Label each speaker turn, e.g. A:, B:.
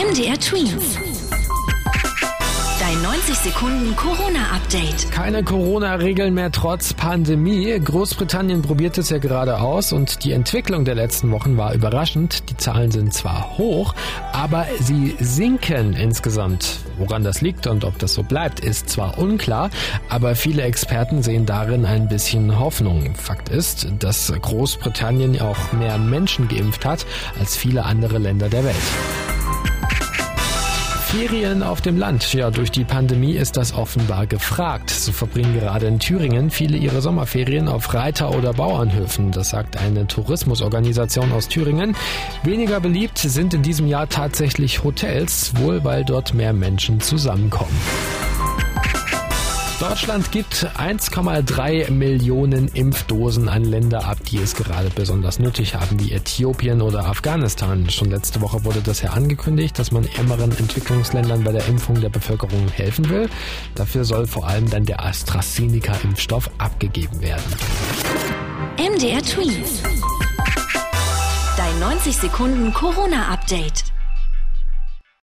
A: MDR Twins. Dein 90 Sekunden Corona-Update.
B: Keine Corona-Regeln mehr trotz Pandemie. Großbritannien probiert es ja gerade aus und die Entwicklung der letzten Wochen war überraschend. Die Zahlen sind zwar hoch, aber sie sinken insgesamt. Woran das liegt und ob das so bleibt, ist zwar unklar, aber viele Experten sehen darin ein bisschen Hoffnung. Fakt ist, dass Großbritannien auch mehr Menschen geimpft hat als viele andere Länder der Welt. Ferien auf dem Land. Ja, durch die Pandemie ist das offenbar gefragt. So verbringen gerade in Thüringen viele ihre Sommerferien auf Reiter- oder Bauernhöfen. Das sagt eine Tourismusorganisation aus Thüringen. Weniger beliebt sind in diesem Jahr tatsächlich Hotels, wohl weil dort mehr Menschen zusammenkommen. Deutschland gibt 1,3 Millionen Impfdosen an Länder ab, die es gerade besonders nötig haben, wie Äthiopien oder Afghanistan. Schon letzte Woche wurde das ja angekündigt, dass man ärmeren Entwicklungsländern bei der Impfung der Bevölkerung helfen will. Dafür soll vor allem dann der AstraZeneca-Impfstoff abgegeben werden.
A: MDR Twins. Dein 90 Sekunden Corona-Update.